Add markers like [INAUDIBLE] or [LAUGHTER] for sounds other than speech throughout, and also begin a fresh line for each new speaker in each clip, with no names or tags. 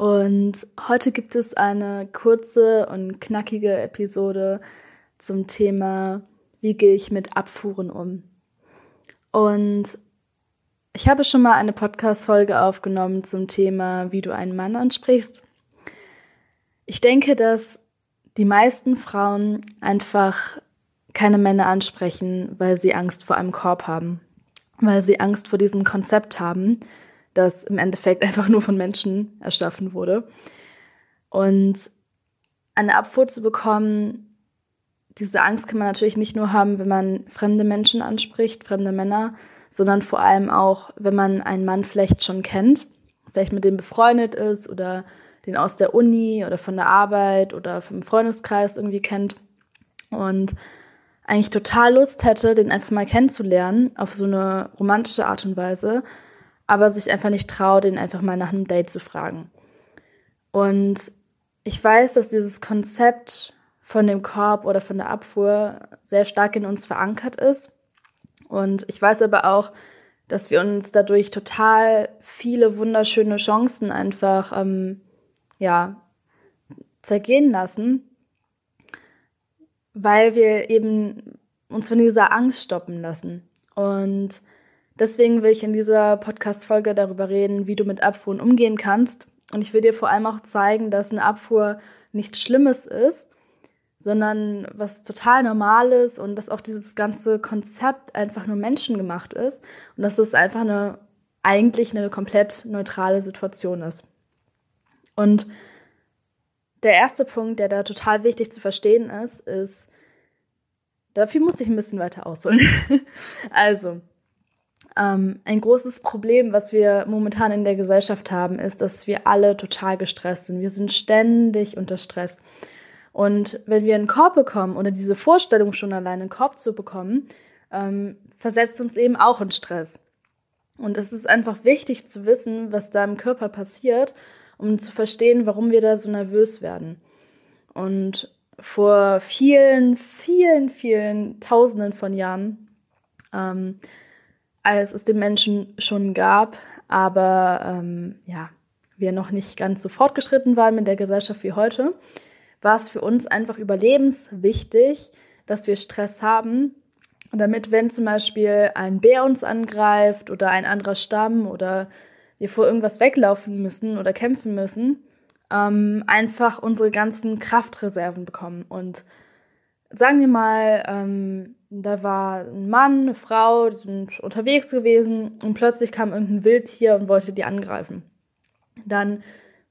Und heute gibt es eine kurze und knackige Episode zum Thema, wie gehe ich mit Abfuhren um. Und ich habe schon mal eine Podcast-Folge aufgenommen zum Thema, wie du einen Mann ansprichst. Ich denke, dass die meisten Frauen einfach keine Männer ansprechen, weil sie Angst vor einem Korb haben, weil sie Angst vor diesem Konzept haben, das im Endeffekt [LAUGHS] einfach nur von Menschen erschaffen wurde. Und eine Abfuhr zu bekommen, diese Angst kann man natürlich nicht nur haben, wenn man fremde Menschen anspricht, fremde Männer, sondern vor allem auch, wenn man einen Mann vielleicht schon kennt, vielleicht mit dem befreundet ist oder den aus der Uni oder von der Arbeit oder vom Freundeskreis irgendwie kennt und eigentlich total Lust hätte, den einfach mal kennenzulernen auf so eine romantische Art und Weise aber sich einfach nicht traut, ihn einfach mal nach einem Date zu fragen. Und ich weiß, dass dieses Konzept von dem Korb oder von der Abfuhr sehr stark in uns verankert ist. Und ich weiß aber auch, dass wir uns dadurch total viele wunderschöne Chancen einfach ähm, ja, zergehen lassen, weil wir eben uns von dieser Angst stoppen lassen. Und Deswegen will ich in dieser Podcast-Folge darüber reden, wie du mit Abfuhren umgehen kannst. Und ich will dir vor allem auch zeigen, dass eine Abfuhr nichts Schlimmes ist, sondern was total Normales und dass auch dieses ganze Konzept einfach nur menschengemacht ist und dass es einfach eine eigentlich eine komplett neutrale Situation ist. Und der erste Punkt, der da total wichtig zu verstehen ist, ist, dafür muss ich ein bisschen weiter ausholen. [LAUGHS] also, ähm, ein großes Problem, was wir momentan in der Gesellschaft haben, ist, dass wir alle total gestresst sind. Wir sind ständig unter Stress. Und wenn wir einen Korb bekommen oder diese Vorstellung schon allein, einen Korb zu bekommen, ähm, versetzt uns eben auch in Stress. Und es ist einfach wichtig zu wissen, was da im Körper passiert, um zu verstehen, warum wir da so nervös werden. Und vor vielen, vielen, vielen Tausenden von Jahren ähm, als es den Menschen schon gab, aber ähm, ja, wir noch nicht ganz so fortgeschritten waren mit der Gesellschaft wie heute, war es für uns einfach überlebenswichtig, dass wir Stress haben, damit, wenn zum Beispiel ein Bär uns angreift oder ein anderer Stamm oder wir vor irgendwas weglaufen müssen oder kämpfen müssen, ähm, einfach unsere ganzen Kraftreserven bekommen. Und sagen wir mal, ähm, da war ein Mann, eine Frau, die sind unterwegs gewesen und plötzlich kam irgendein Wildtier und wollte die angreifen. Dann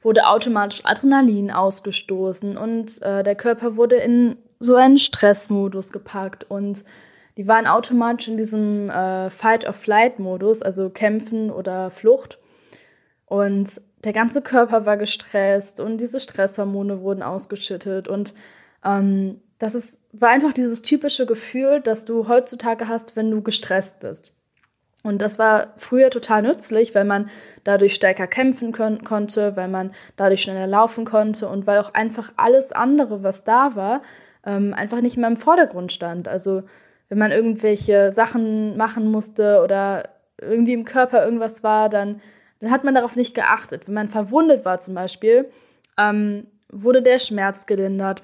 wurde automatisch Adrenalin ausgestoßen und äh, der Körper wurde in so einen Stressmodus gepackt und die waren automatisch in diesem äh, Fight-of-Flight-Modus, also Kämpfen oder Flucht. Und der ganze Körper war gestresst und diese Stresshormone wurden ausgeschüttet und ähm, das ist, war einfach dieses typische Gefühl, das du heutzutage hast, wenn du gestresst bist. Und das war früher total nützlich, weil man dadurch stärker kämpfen kon konnte, weil man dadurch schneller laufen konnte und weil auch einfach alles andere, was da war, ähm, einfach nicht mehr im Vordergrund stand. Also wenn man irgendwelche Sachen machen musste oder irgendwie im Körper irgendwas war, dann, dann hat man darauf nicht geachtet. Wenn man verwundet war zum Beispiel, ähm, wurde der Schmerz gelindert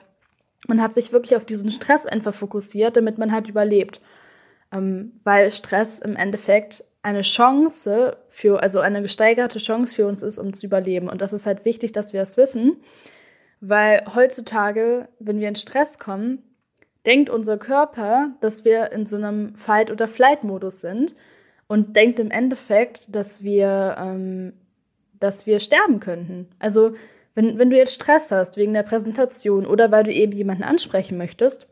man hat sich wirklich auf diesen Stress einfach fokussiert, damit man halt überlebt. Ähm, weil Stress im Endeffekt eine Chance für, also eine gesteigerte Chance für uns ist, um zu überleben. Und das ist halt wichtig, dass wir das wissen, weil heutzutage, wenn wir in Stress kommen, denkt unser Körper, dass wir in so einem Fight- oder Flight-Modus sind und denkt im Endeffekt, dass wir, ähm, dass wir sterben könnten. Also wenn, wenn du jetzt Stress hast wegen der Präsentation oder weil du eben jemanden ansprechen möchtest,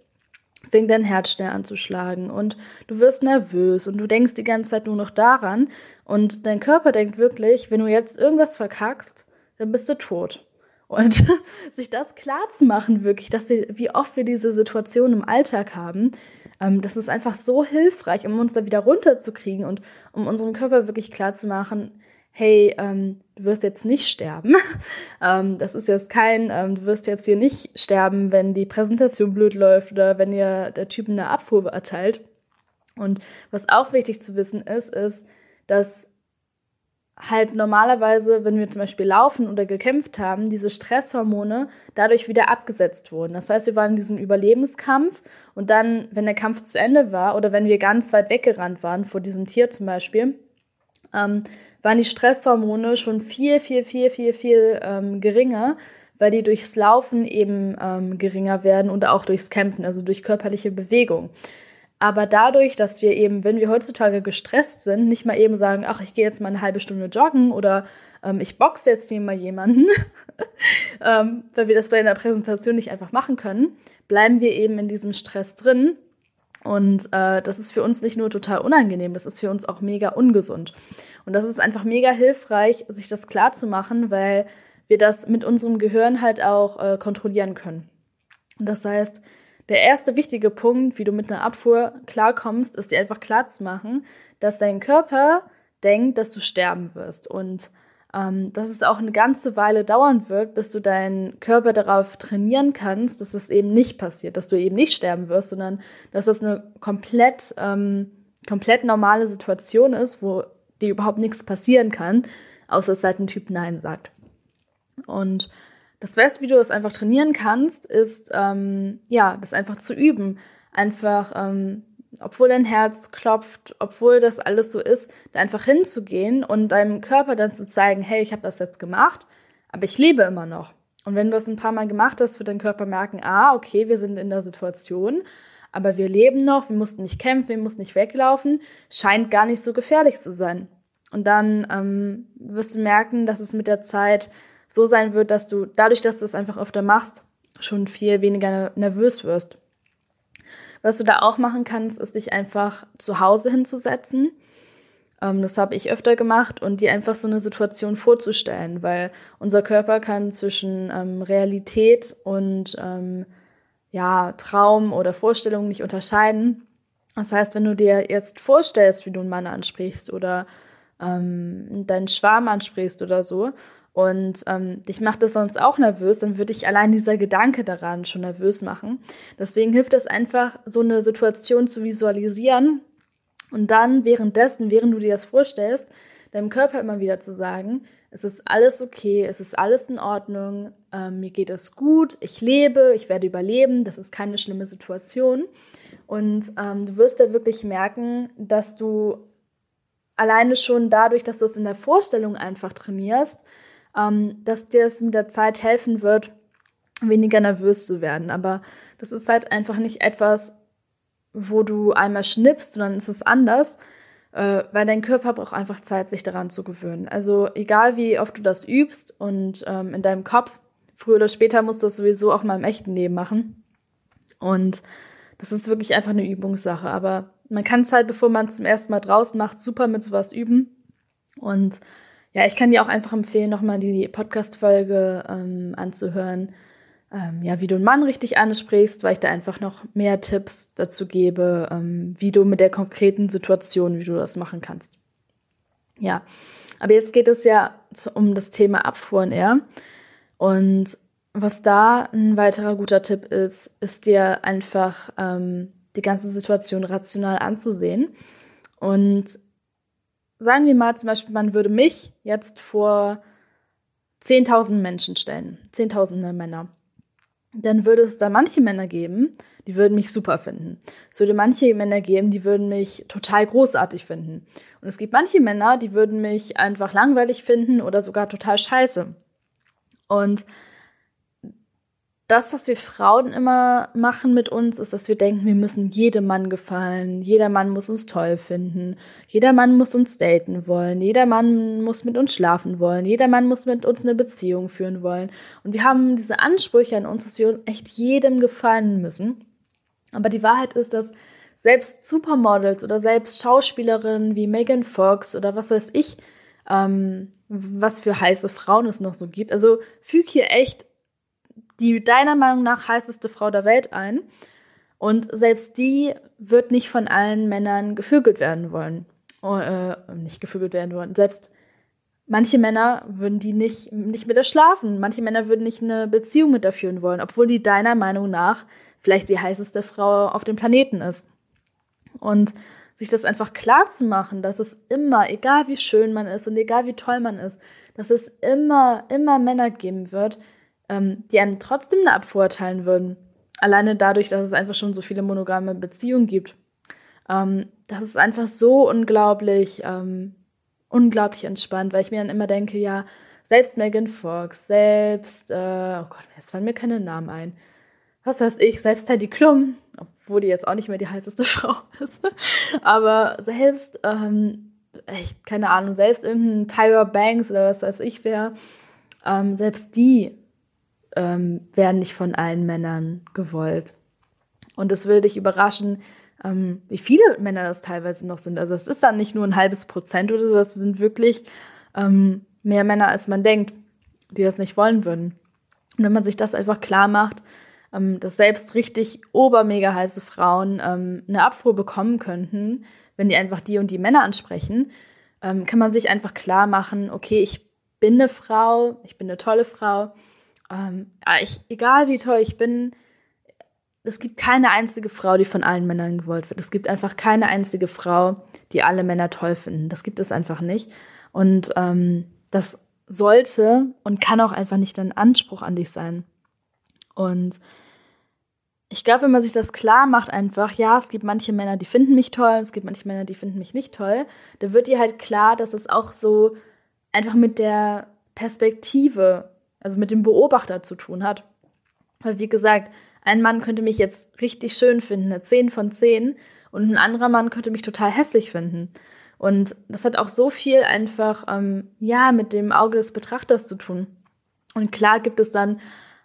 fängt dein Herz schnell an zu schlagen und du wirst nervös und du denkst die ganze Zeit nur noch daran und dein Körper denkt wirklich, wenn du jetzt irgendwas verkackst, dann bist du tot. Und [LAUGHS] sich das klar zu machen, wirklich, dass wir, wie oft wir diese Situation im Alltag haben, ähm, das ist einfach so hilfreich, um uns da wieder runterzukriegen und um unserem Körper wirklich klar zu machen, hey, ähm, du wirst jetzt nicht sterben. [LAUGHS] ähm, das ist jetzt kein, ähm, du wirst jetzt hier nicht sterben, wenn die Präsentation blöd läuft oder wenn ihr der Typ eine Abfuhr erteilt. Und was auch wichtig zu wissen ist, ist, dass halt normalerweise, wenn wir zum Beispiel laufen oder gekämpft haben, diese Stresshormone dadurch wieder abgesetzt wurden. Das heißt, wir waren in diesem Überlebenskampf und dann, wenn der Kampf zu Ende war oder wenn wir ganz weit weggerannt waren vor diesem Tier zum Beispiel, ähm, waren die Stresshormone schon viel, viel, viel, viel, viel ähm, geringer, weil die durchs Laufen eben ähm, geringer werden und auch durchs Kämpfen, also durch körperliche Bewegung. Aber dadurch, dass wir eben, wenn wir heutzutage gestresst sind, nicht mal eben sagen, ach, ich gehe jetzt mal eine halbe Stunde joggen oder ähm, ich boxe jetzt neben mal jemanden, [LAUGHS] ähm, weil wir das bei einer Präsentation nicht einfach machen können, bleiben wir eben in diesem Stress drin. Und äh, das ist für uns nicht nur total unangenehm, das ist für uns auch mega ungesund. Und das ist einfach mega hilfreich, sich das klar zu machen, weil wir das mit unserem Gehirn halt auch äh, kontrollieren können. Und das heißt, der erste wichtige Punkt, wie du mit einer Abfuhr klarkommst, ist dir einfach klar zu machen, dass dein Körper denkt, dass du sterben wirst. Und ähm, dass es auch eine ganze Weile dauern wird, bis du deinen Körper darauf trainieren kannst, dass es eben nicht passiert, dass du eben nicht sterben wirst, sondern dass das eine komplett, ähm, komplett normale Situation ist, wo dir überhaupt nichts passieren kann, außer dass halt ein Typ Nein sagt. Und das Beste, wie du es einfach trainieren kannst, ist, ähm, ja, das einfach zu üben. Einfach, ähm, obwohl dein Herz klopft, obwohl das alles so ist, da einfach hinzugehen und deinem Körper dann zu zeigen, hey, ich habe das jetzt gemacht, aber ich lebe immer noch. Und wenn du das ein paar Mal gemacht hast, wird dein Körper merken, ah, okay, wir sind in der Situation, aber wir leben noch, wir mussten nicht kämpfen, wir mussten nicht weglaufen, scheint gar nicht so gefährlich zu sein. Und dann ähm, wirst du merken, dass es mit der Zeit so sein wird, dass du dadurch, dass du es einfach öfter machst, schon viel weniger nervös wirst. Was du da auch machen kannst, ist dich einfach zu Hause hinzusetzen. Ähm, das habe ich öfter gemacht und dir einfach so eine Situation vorzustellen, weil unser Körper kann zwischen ähm, Realität und ähm, ja, Traum oder Vorstellung nicht unterscheiden. Das heißt, wenn du dir jetzt vorstellst, wie du einen Mann ansprichst oder ähm, deinen Schwarm ansprichst oder so und ähm, dich macht das sonst auch nervös, dann würde ich allein dieser Gedanke daran schon nervös machen. Deswegen hilft es einfach, so eine Situation zu visualisieren und dann währenddessen, während du dir das vorstellst, deinem Körper immer wieder zu sagen, es ist alles okay, es ist alles in Ordnung, ähm, mir geht es gut, ich lebe, ich werde überleben, das ist keine schlimme Situation. Und ähm, du wirst da wirklich merken, dass du alleine schon dadurch, dass du es in der Vorstellung einfach trainierst, ähm, dass dir es mit der Zeit helfen wird, weniger nervös zu werden. Aber das ist halt einfach nicht etwas, wo du einmal schnippst und dann ist es anders, äh, weil dein Körper braucht einfach Zeit, sich daran zu gewöhnen. Also egal wie oft du das übst und ähm, in deinem Kopf, früher oder später musst du das sowieso auch mal im echten Leben machen. Und das ist wirklich einfach eine Übungssache. Aber man kann es halt, bevor man es zum ersten Mal draußen macht, super mit sowas üben. Und ja, ich kann dir auch einfach empfehlen, nochmal die Podcast-Folge ähm, anzuhören, ähm, ja, wie du einen Mann richtig ansprichst, weil ich da einfach noch mehr Tipps dazu gebe, ähm, wie du mit der konkreten Situation, wie du das machen kannst. Ja, aber jetzt geht es ja um das Thema Abfuhren eher. Und was da ein weiterer guter Tipp ist, ist dir einfach ähm, die ganze Situation rational anzusehen und sagen wir mal zum Beispiel, man würde mich jetzt vor 10.000 Menschen stellen, 10.000 Männer. Dann würde es da manche Männer geben, die würden mich super finden. Es würde manche Männer geben, die würden mich total großartig finden. Und es gibt manche Männer, die würden mich einfach langweilig finden oder sogar total scheiße. Und das, was wir Frauen immer machen mit uns, ist, dass wir denken, wir müssen jedem Mann gefallen. Jeder Mann muss uns toll finden. Jeder Mann muss uns daten wollen. Jeder Mann muss mit uns schlafen wollen. Jeder Mann muss mit uns eine Beziehung führen wollen. Und wir haben diese Ansprüche an uns, dass wir echt jedem gefallen müssen. Aber die Wahrheit ist, dass selbst Supermodels oder selbst Schauspielerinnen wie Megan Fox oder was weiß ich, ähm, was für heiße Frauen es noch so gibt. Also füg hier echt die deiner Meinung nach heißeste Frau der Welt ein. Und selbst die wird nicht von allen Männern gefügelt werden wollen. Oh, äh, nicht gefügelt werden wollen. Selbst manche Männer würden die nicht, nicht mit ihr schlafen. Manche Männer würden nicht eine Beziehung mit ihr führen wollen, obwohl die deiner Meinung nach vielleicht die heißeste Frau auf dem Planeten ist. Und sich das einfach klar zu machen, dass es immer, egal wie schön man ist und egal wie toll man ist, dass es immer, immer Männer geben wird, ähm, die einem trotzdem eine Abfuhr erteilen würden. Alleine dadurch, dass es einfach schon so viele monogame Beziehungen gibt. Ähm, das ist einfach so unglaublich, ähm, unglaublich entspannt, weil ich mir dann immer denke, ja, selbst Megan Fox, selbst, äh, oh Gott, jetzt fallen mir keine Namen ein. Was weiß ich, selbst Heidi Klum, obwohl die jetzt auch nicht mehr die heißeste [LAUGHS] Frau ist. Aber selbst, ähm, echt, keine Ahnung, selbst irgendein Tyra Banks oder was weiß ich wer, ähm, selbst die ähm, werden nicht von allen Männern gewollt. Und es würde dich überraschen, ähm, wie viele Männer das teilweise noch sind. Also es ist dann nicht nur ein halbes Prozent oder so, es sind wirklich ähm, mehr Männer, als man denkt, die das nicht wollen würden. Und wenn man sich das einfach klar macht, ähm, dass selbst richtig obermega heiße Frauen ähm, eine Abfuhr bekommen könnten, wenn die einfach die und die Männer ansprechen, ähm, kann man sich einfach klar machen, okay, ich bin eine Frau, ich bin eine tolle Frau, ähm, ich, egal wie toll ich bin, es gibt keine einzige Frau, die von allen Männern gewollt wird. Es gibt einfach keine einzige Frau, die alle Männer toll finden. Das gibt es einfach nicht. Und ähm, das sollte und kann auch einfach nicht ein Anspruch an dich sein. Und ich glaube, wenn man sich das klar macht, einfach, ja, es gibt manche Männer, die finden mich toll, es gibt manche Männer, die finden mich nicht toll, da wird dir halt klar, dass es auch so einfach mit der Perspektive, also mit dem Beobachter zu tun hat. Weil, wie gesagt, ein Mann könnte mich jetzt richtig schön finden, eine 10 von 10, und ein anderer Mann könnte mich total hässlich finden. Und das hat auch so viel einfach, ähm, ja, mit dem Auge des Betrachters zu tun. Und klar gibt es dann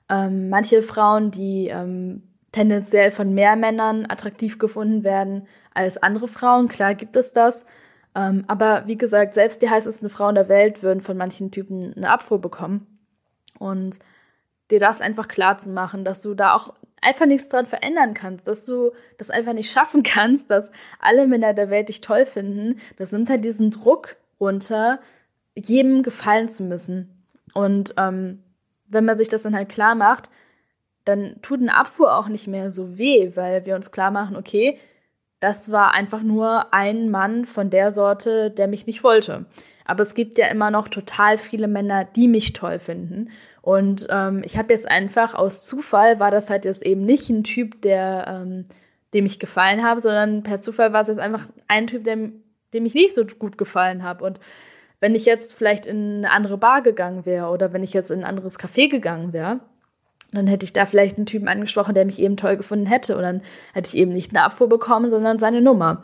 ähm, manche Frauen, die ähm, tendenziell von mehr Männern attraktiv gefunden werden als andere Frauen. Klar gibt es das. Ähm, aber wie gesagt, selbst die heißesten Frauen der Welt würden von manchen Typen eine Abfuhr bekommen. Und dir das einfach klar zu machen, dass du da auch einfach nichts dran verändern kannst, dass du das einfach nicht schaffen [LAUGHS] kannst, dass alle Männer der Welt dich toll finden, das nimmt halt diesen Druck runter, jedem gefallen zu müssen. Und ähm, wenn man sich das dann halt klar macht, dann tut eine Abfuhr auch nicht mehr so weh, weil wir uns klar machen, okay, das war einfach nur ein Mann von der Sorte, der mich nicht wollte. Aber es gibt ja immer noch total viele Männer, die mich toll finden. Und ähm, ich habe jetzt einfach aus Zufall war das halt jetzt eben nicht ein Typ, der ähm, dem ich gefallen habe, sondern per Zufall war es jetzt einfach ein Typ, dem, dem ich nicht so gut gefallen habe. Und wenn ich jetzt vielleicht in eine andere Bar gegangen wäre oder wenn ich jetzt in ein anderes Café gegangen wäre, dann hätte ich da vielleicht einen Typen angesprochen, der mich eben toll gefunden hätte. Und dann hätte ich eben nicht eine Abfuhr bekommen, sondern seine Nummer.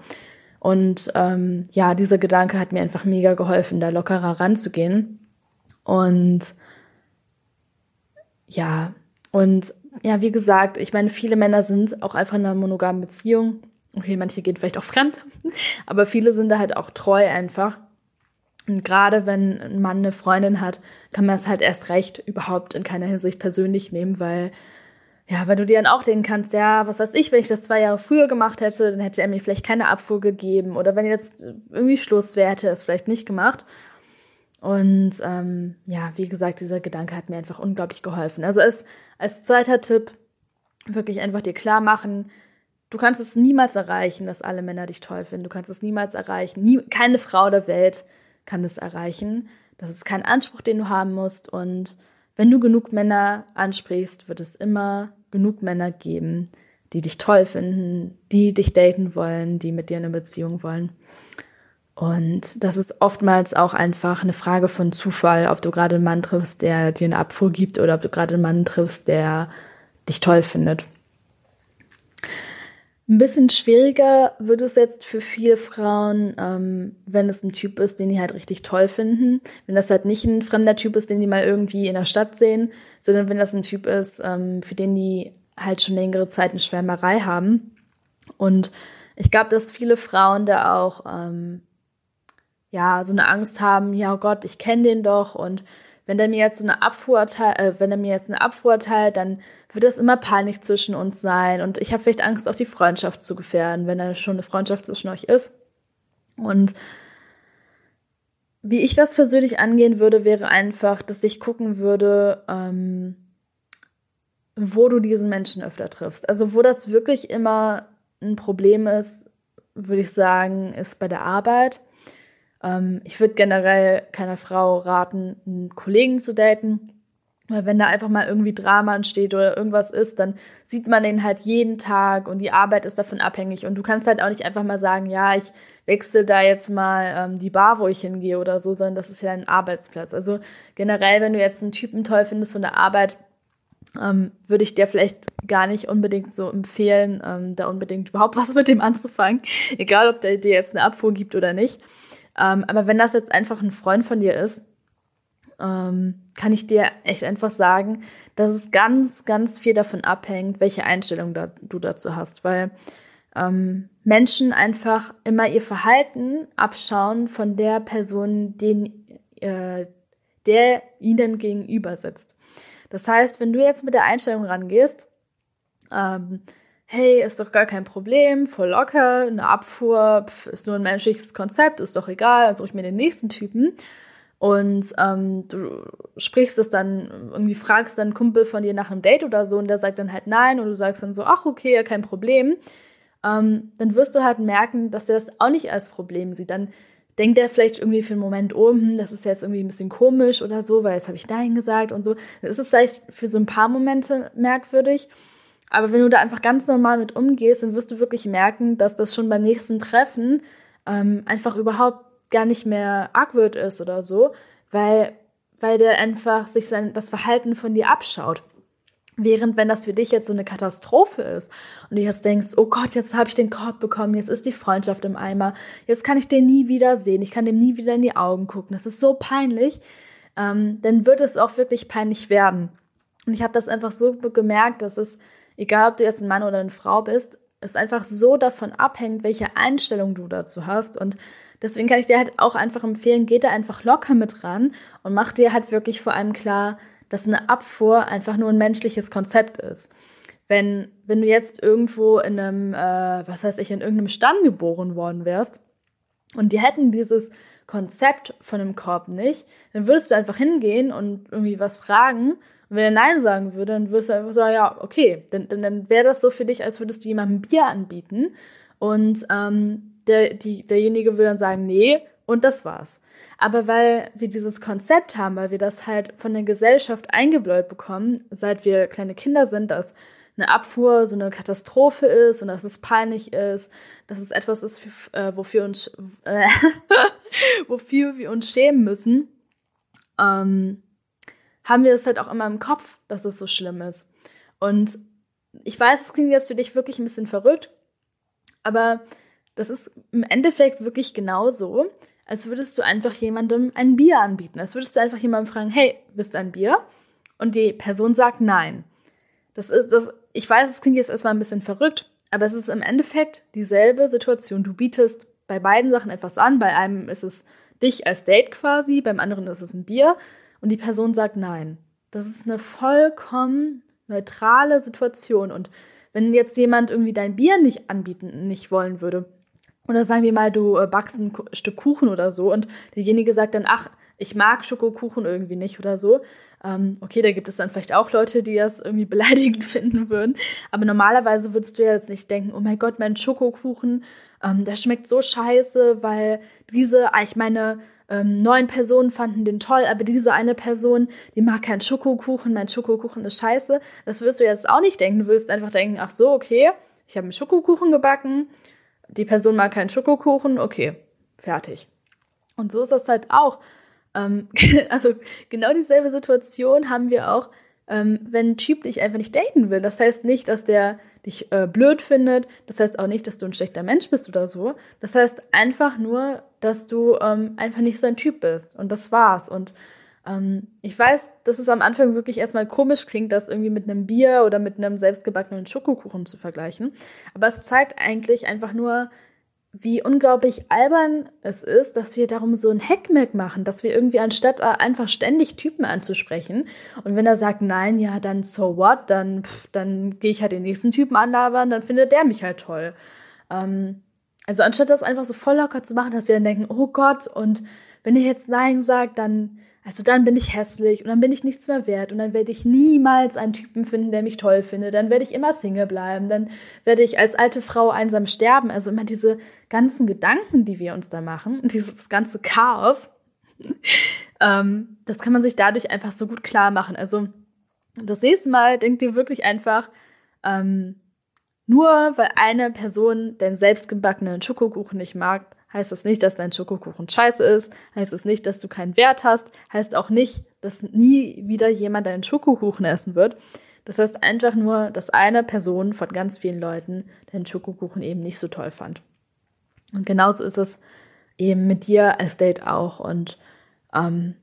Und ähm, ja, dieser Gedanke hat mir einfach mega geholfen, da lockerer ranzugehen. Und ja, und ja, wie gesagt, ich meine, viele Männer sind auch einfach in einer monogamen Beziehung. Okay, manche gehen vielleicht auch fremd, [LAUGHS] aber viele sind da halt auch treu einfach. Und gerade wenn ein Mann eine Freundin hat, kann man es halt erst recht überhaupt in keiner Hinsicht persönlich nehmen, weil, ja, wenn du dir dann auch denken kannst, ja, was weiß ich, wenn ich das zwei Jahre früher gemacht hätte, dann hätte er mir vielleicht keine Abfuhr gegeben. Oder wenn jetzt irgendwie Schluss wäre, hätte er es vielleicht nicht gemacht. Und ähm, ja, wie gesagt, dieser Gedanke hat mir einfach unglaublich geholfen. Also als, als zweiter Tipp, wirklich einfach dir klar machen, du kannst es niemals erreichen, dass alle Männer dich toll finden. Du kannst es niemals erreichen. Nie, keine Frau der Welt kann es erreichen. Das ist kein Anspruch, den du haben musst. Und wenn du genug Männer ansprichst, wird es immer genug Männer geben, die dich toll finden, die dich daten wollen, die mit dir eine Beziehung wollen. Und das ist oftmals auch einfach eine Frage von Zufall, ob du gerade einen Mann triffst, der dir eine Abfuhr gibt oder ob du gerade einen Mann triffst, der dich toll findet. Ein bisschen schwieriger wird es jetzt für viele Frauen, ähm, wenn es ein Typ ist, den die halt richtig toll finden. Wenn das halt nicht ein fremder Typ ist, den die mal irgendwie in der Stadt sehen, sondern wenn das ein Typ ist, ähm, für den die halt schon längere Zeit eine Schwärmerei haben. Und ich glaube, dass viele Frauen da auch ähm, ja so eine Angst haben, ja oh Gott, ich kenne den doch und wenn der mir jetzt eine Abfuhr erteilt, äh, wenn er mir jetzt eine Abfuhr erteilt, dann wird das immer peinlich zwischen uns sein und ich habe vielleicht Angst, auch die Freundschaft zu gefährden, wenn da schon eine Freundschaft zwischen euch ist. Und wie ich das persönlich angehen würde, wäre einfach, dass ich gucken würde, ähm, wo du diesen Menschen öfter triffst. Also wo das wirklich immer ein Problem ist, würde ich sagen, ist bei der Arbeit. Ähm, ich würde generell keiner Frau raten, einen Kollegen zu daten. Weil wenn da einfach mal irgendwie Drama entsteht oder irgendwas ist, dann sieht man den halt jeden Tag und die Arbeit ist davon abhängig. Und du kannst halt auch nicht einfach mal sagen, ja, ich wechsle da jetzt mal ähm, die Bar, wo ich hingehe oder so, sondern das ist ja ein Arbeitsplatz. Also generell, wenn du jetzt einen Typen toll findest von der Arbeit, ähm, würde ich dir vielleicht gar nicht unbedingt so empfehlen, ähm, da unbedingt überhaupt [LAUGHS] was mit dem anzufangen. Egal, ob der dir jetzt eine Abfuhr gibt oder nicht. Ähm, aber wenn das jetzt einfach ein Freund von dir ist, ähm, kann ich dir echt einfach sagen, dass es ganz, ganz viel davon abhängt, welche Einstellung da, du dazu hast, weil ähm, Menschen einfach immer ihr Verhalten abschauen von der Person, den, äh, der ihnen gegenüber sitzt. Das heißt, wenn du jetzt mit der Einstellung rangehst, ähm, hey, ist doch gar kein Problem, voll locker, eine Abfuhr pf, ist nur ein menschliches Konzept, ist doch egal, dann suche ich mir den nächsten Typen. Und ähm, du sprichst es dann, irgendwie fragst dann Kumpel von dir nach einem Date oder so und der sagt dann halt nein und du sagst dann so, ach okay, kein Problem. Ähm, dann wirst du halt merken, dass er das auch nicht als Problem sieht. Dann denkt er vielleicht irgendwie für einen Moment, oh, hm, das ist jetzt irgendwie ein bisschen komisch oder so, weil jetzt habe ich Nein gesagt und so. Dann ist es vielleicht für so ein paar Momente merkwürdig. Aber wenn du da einfach ganz normal mit umgehst, dann wirst du wirklich merken, dass das schon beim nächsten Treffen ähm, einfach überhaupt gar nicht mehr argwürd ist oder so, weil, weil der einfach sich sein, das Verhalten von dir abschaut. Während wenn das für dich jetzt so eine Katastrophe ist und du jetzt denkst, oh Gott, jetzt habe ich den Korb bekommen, jetzt ist die Freundschaft im Eimer, jetzt kann ich den nie wieder sehen, ich kann dem nie wieder in die Augen gucken, das ist so peinlich, ähm, dann wird es auch wirklich peinlich werden. Und ich habe das einfach so gemerkt, dass es, egal ob du jetzt ein Mann oder eine Frau bist, es einfach so davon abhängt, welche Einstellung du dazu hast. Und deswegen kann ich dir halt auch einfach empfehlen, geh da einfach locker mit ran und mach dir halt wirklich vor allem klar, dass eine Abfuhr einfach nur ein menschliches Konzept ist. Wenn, wenn du jetzt irgendwo in einem, äh, was weiß ich, in irgendeinem Stamm geboren worden wärst und die hätten dieses Konzept von einem Korb nicht, dann würdest du einfach hingehen und irgendwie was fragen. Wenn er Nein sagen würde, dann würdest du einfach sagen, ja, okay, dann, dann, dann wäre das so für dich, als würdest du jemandem Bier anbieten. Und ähm, der, die, derjenige würde dann sagen, nee, und das war's. Aber weil wir dieses Konzept haben, weil wir das halt von der Gesellschaft eingebläut bekommen, seit wir kleine Kinder sind, dass eine Abfuhr so eine Katastrophe ist und dass es peinlich ist, dass es etwas ist, für, äh, wofür, uns, äh, [LAUGHS] wofür wir uns schämen müssen, ähm, haben wir es halt auch immer im Kopf, dass es so schlimm ist. Und ich weiß, es klingt jetzt für dich wirklich ein bisschen verrückt, aber das ist im Endeffekt wirklich genauso als würdest du einfach jemandem ein Bier anbieten. Als würdest du einfach jemandem fragen, hey, willst du ein Bier? Und die Person sagt nein. Das ist, das, ich weiß, es klingt jetzt erstmal ein bisschen verrückt, aber es ist im Endeffekt dieselbe Situation. Du bietest bei beiden Sachen etwas an. Bei einem ist es dich als Date quasi, beim anderen ist es ein Bier und die Person sagt nein. Das ist eine vollkommen neutrale Situation. Und wenn jetzt jemand irgendwie dein Bier nicht anbieten, nicht wollen würde, oder sagen wir mal, du äh, backst ein Stück Kuchen oder so und derjenige sagt dann, ach, ich mag Schokokuchen irgendwie nicht oder so. Ähm, okay, da gibt es dann vielleicht auch Leute, die das irgendwie [LAUGHS] beleidigend finden würden. Aber normalerweise würdest du ja jetzt nicht denken, oh mein Gott, mein Schokokuchen, ähm, der schmeckt so scheiße, weil diese, ah, ich meine, ähm, neun Personen fanden den toll, aber diese eine Person, die mag keinen Schokokuchen, mein Schokokuchen ist scheiße. Das wirst du jetzt auch nicht denken. Du wirst einfach denken, ach so, okay, ich habe einen Schokokuchen gebacken die Person mag keinen Schokokuchen, okay, fertig. Und so ist das halt auch. Ähm, [LAUGHS] also genau dieselbe Situation haben wir auch, ähm, wenn ein Typ dich einfach nicht daten will. Das heißt nicht, dass der dich äh, blöd findet. Das heißt auch nicht, dass du ein schlechter Mensch bist oder so. Das heißt einfach nur, dass du ähm, einfach nicht sein Typ bist. Und das war's. Und ähm, ich weiß, dass es am Anfang wirklich erstmal komisch klingt, das irgendwie mit einem Bier oder mit einem selbstgebackenen Schokokuchen zu vergleichen. Aber es zeigt eigentlich einfach nur, wie unglaublich albern es ist, dass wir darum so ein Hackmack machen, dass wir irgendwie anstatt äh, einfach ständig Typen anzusprechen und wenn er sagt nein, ja, dann so what, dann, dann gehe ich halt den nächsten Typen anlabern, dann findet der mich halt toll. Ähm, also anstatt das einfach so voll locker zu machen, dass wir dann denken, oh Gott, und wenn ihr jetzt Nein sagt, dann, also dann bin ich hässlich und dann bin ich nichts mehr wert und dann werde ich niemals einen Typen finden, der mich toll findet. Dann werde ich immer Single bleiben. Dann werde ich als alte Frau einsam sterben. Also immer diese ganzen Gedanken, die wir uns da machen und [LAUGHS] dieses ganze Chaos, [LAUGHS] ähm, das kann man sich dadurch einfach so gut klar machen. Also das nächste Mal denkt ihr wirklich einfach, ähm, nur weil eine Person den selbstgebackenen Schokokuchen nicht mag, heißt das nicht, dass dein Schokokuchen scheiße ist, heißt es das nicht, dass du keinen Wert hast, heißt auch nicht, dass nie wieder jemand deinen Schokokuchen essen wird. Das heißt einfach nur, dass eine Person von ganz vielen Leuten deinen Schokokuchen eben nicht so toll fand. Und genauso ist es eben mit dir als Date auch. Und ähm,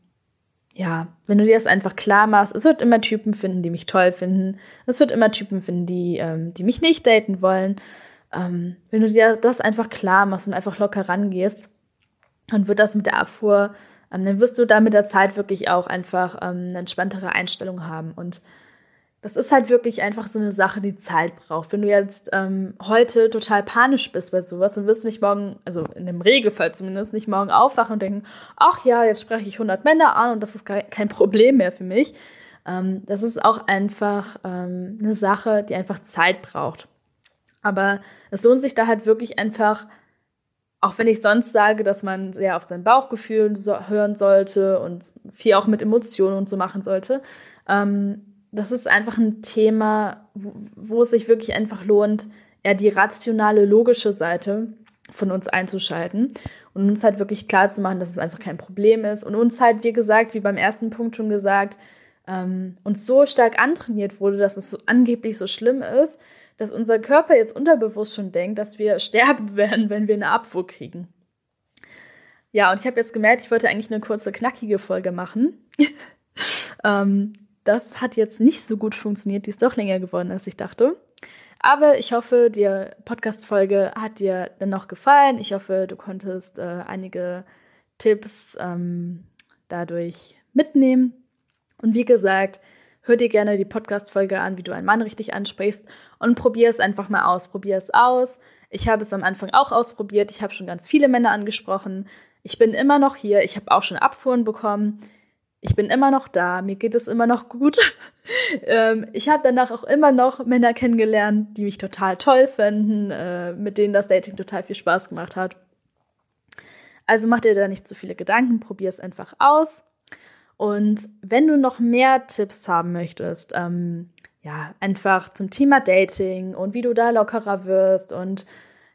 ja, wenn du dir das einfach klar machst, es wird immer Typen finden, die mich toll finden. Es wird immer Typen finden, die, ähm, die mich nicht daten wollen. Ähm, wenn du dir das einfach klar machst und einfach locker rangehst, dann wird das mit der Abfuhr, ähm, dann wirst du da mit der Zeit wirklich auch einfach ähm, eine entspanntere Einstellung haben. Und das ist halt wirklich einfach so eine Sache, die Zeit braucht. Wenn du jetzt ähm, heute total panisch bist bei sowas, dann wirst du nicht morgen, also in dem Regelfall zumindest, nicht morgen aufwachen und denken, ach ja, jetzt spreche ich 100 Männer an und das ist kein Problem mehr für mich. Ähm, das ist auch einfach ähm, eine Sache, die einfach Zeit braucht. Aber es lohnt sich da halt wirklich einfach, auch wenn ich sonst sage, dass man sehr auf sein Bauchgefühl so hören sollte und viel auch mit Emotionen und so machen sollte, ähm, das ist einfach ein Thema, wo, wo es sich wirklich einfach lohnt, eher die rationale, logische Seite von uns einzuschalten und uns halt wirklich klar zu machen, dass es einfach kein Problem ist. Und uns halt, wie gesagt, wie beim ersten Punkt schon gesagt, ähm, uns so stark antrainiert wurde, dass es so angeblich so schlimm ist, dass unser Körper jetzt unterbewusst schon denkt, dass wir sterben [LAUGHS] werden, wenn wir eine Abfuhr kriegen. Ja, und ich habe jetzt gemerkt, ich wollte eigentlich eine kurze, knackige Folge machen. [LAUGHS] ähm, das hat jetzt nicht so gut funktioniert, die ist doch länger geworden, als ich dachte. Aber ich hoffe, die Podcast-Folge hat dir dennoch gefallen. Ich hoffe, du konntest äh, einige Tipps ähm, dadurch mitnehmen. Und wie gesagt, hör dir gerne die Podcast-Folge an, wie du einen Mann richtig ansprichst und probier es einfach mal aus. Probier es aus. Ich habe es am Anfang auch ausprobiert. Ich habe schon ganz viele Männer angesprochen. Ich bin immer noch hier. Ich habe auch schon Abfuhren bekommen ich bin immer noch da, mir geht es immer noch gut. [LAUGHS] ähm, ich habe danach auch immer noch Männer kennengelernt, die mich total toll finden, äh, mit denen das Dating total viel Spaß gemacht hat. Also mach dir da nicht zu viele Gedanken, probier es einfach aus. Und wenn du noch mehr Tipps haben möchtest, ähm, ja, einfach zum Thema Dating und wie du da lockerer wirst und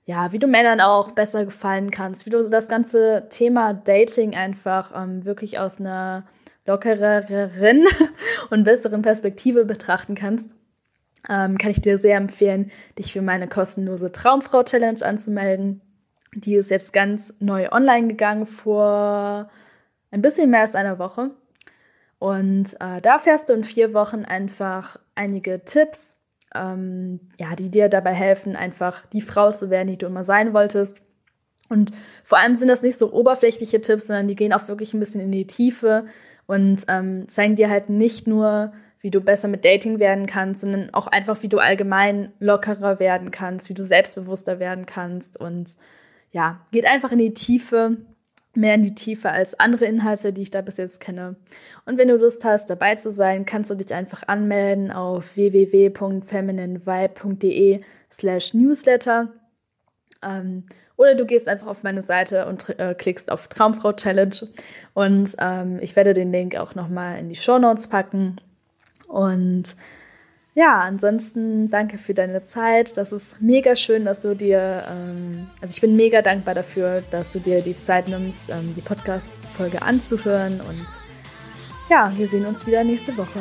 ja, wie du Männern auch besser gefallen kannst, wie du das ganze Thema Dating einfach ähm, wirklich aus einer lockereren [LAUGHS] und besseren Perspektive betrachten kannst, ähm, kann ich dir sehr empfehlen, dich für meine kostenlose Traumfrau-Challenge anzumelden. Die ist jetzt ganz neu online gegangen vor ein bisschen mehr als einer Woche. Und äh, da fährst du in vier Wochen einfach einige Tipps, ähm, ja, die dir dabei helfen, einfach die Frau zu werden, die du immer sein wolltest. Und vor allem sind das nicht so oberflächliche Tipps, sondern die gehen auch wirklich ein bisschen in die Tiefe, und ähm, zeigen dir halt nicht nur, wie du besser mit Dating werden kannst, sondern auch einfach, wie du allgemein lockerer werden kannst, wie du selbstbewusster werden kannst und ja, geht einfach in die Tiefe, mehr in die Tiefe als andere Inhalte, die ich da bis jetzt kenne. Und wenn du Lust hast, dabei zu sein, kannst du dich einfach anmelden auf www.femininevibe.de slash newsletter. Ähm, oder du gehst einfach auf meine Seite und äh, klickst auf Traumfrau Challenge. Und ähm, ich werde den Link auch nochmal in die Show Notes packen. Und ja, ansonsten danke für deine Zeit. Das ist mega schön, dass du dir, ähm, also ich bin mega dankbar dafür, dass du dir die Zeit nimmst, ähm, die Podcast-Folge anzuhören. Und ja, wir sehen uns wieder nächste Woche.